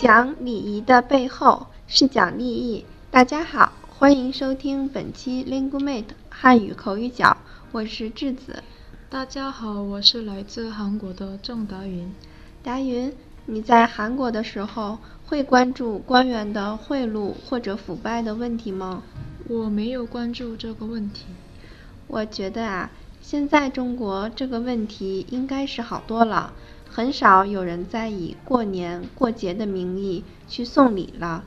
讲礼仪的背后是讲利益。大家好，欢迎收听本期 LingueMate 汉语口语角，我是智子。大家好，我是来自韩国的郑达云。达云，你在韩国的时候会关注官员的贿赂或者腐败的问题吗？我没有关注这个问题。我觉得啊，现在中国这个问题应该是好多了。很少有人在以过年过节的名义去送礼了。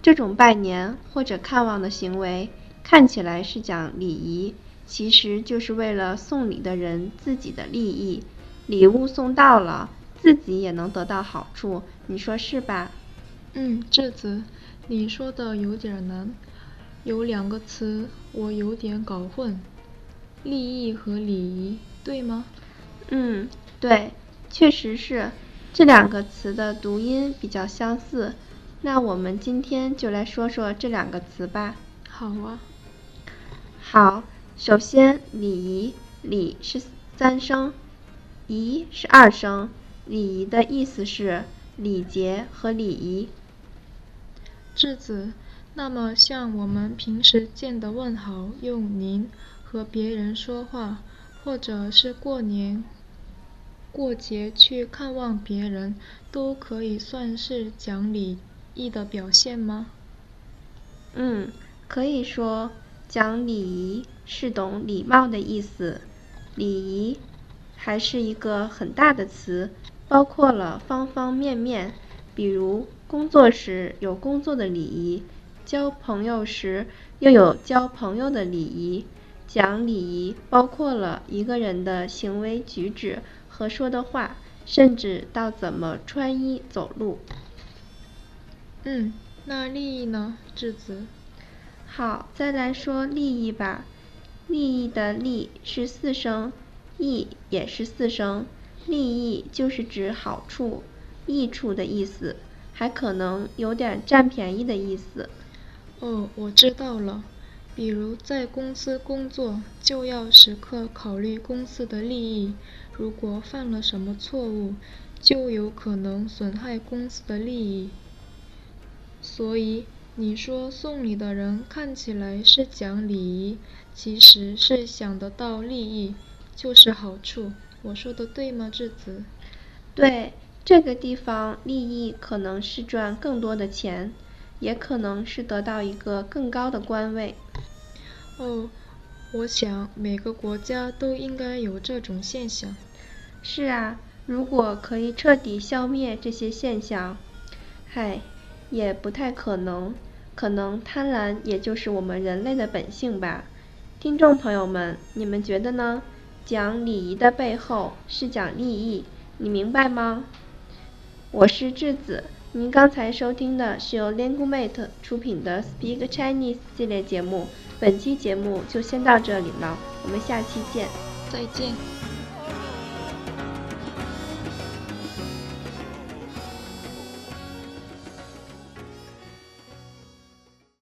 这种拜年或者看望的行为，看起来是讲礼仪，其实就是为了送礼的人自己的利益。礼物送到了，自己也能得到好处，你说是吧？嗯，智子，你说的有点难，有两个词我有点搞混，利益和礼仪，对吗？嗯，对。确实是，这两个词的读音比较相似。那我们今天就来说说这两个词吧。好啊。好，首先礼仪，礼是三声，仪是二声。礼仪的意思是礼节和礼仪。质子，那么像我们平时见的问候，用您和别人说话，或者是过年。过节去看望别人，都可以算是讲礼仪的表现吗？嗯，可以说讲礼仪是懂礼貌的意思。礼仪还是一个很大的词，包括了方方面面。比如工作时有工作的礼仪，交朋友时又有交朋友的礼仪。讲礼仪包括了一个人的行为举止。和说的话，甚至到怎么穿衣走路。嗯，那利益呢，质子？好，再来说利益吧。利益的利是四声，益也是四声。利益就是指好处、益处的意思，还可能有点占便宜的意思。哦，我知道了。比如在公司工作，就要时刻考虑公司的利益。如果犯了什么错误，就有可能损害公司的利益。所以你说送礼的人看起来是讲礼仪，其实是想得到利益，就是好处。我说的对吗，智子？对，这个地方利益可能是赚更多的钱，也可能是得到一个更高的官位。哦，我想每个国家都应该有这种现象。是啊，如果可以彻底消灭这些现象，嗨，也不太可能。可能贪婪也就是我们人类的本性吧。听众朋友们，你们觉得呢？讲礼仪的背后是讲利益，你明白吗？我是智子。您刚才收听的是由 LingueMate 出品的 Speak Chinese 系列节目，本期节目就先到这里了，我们下期见，再见。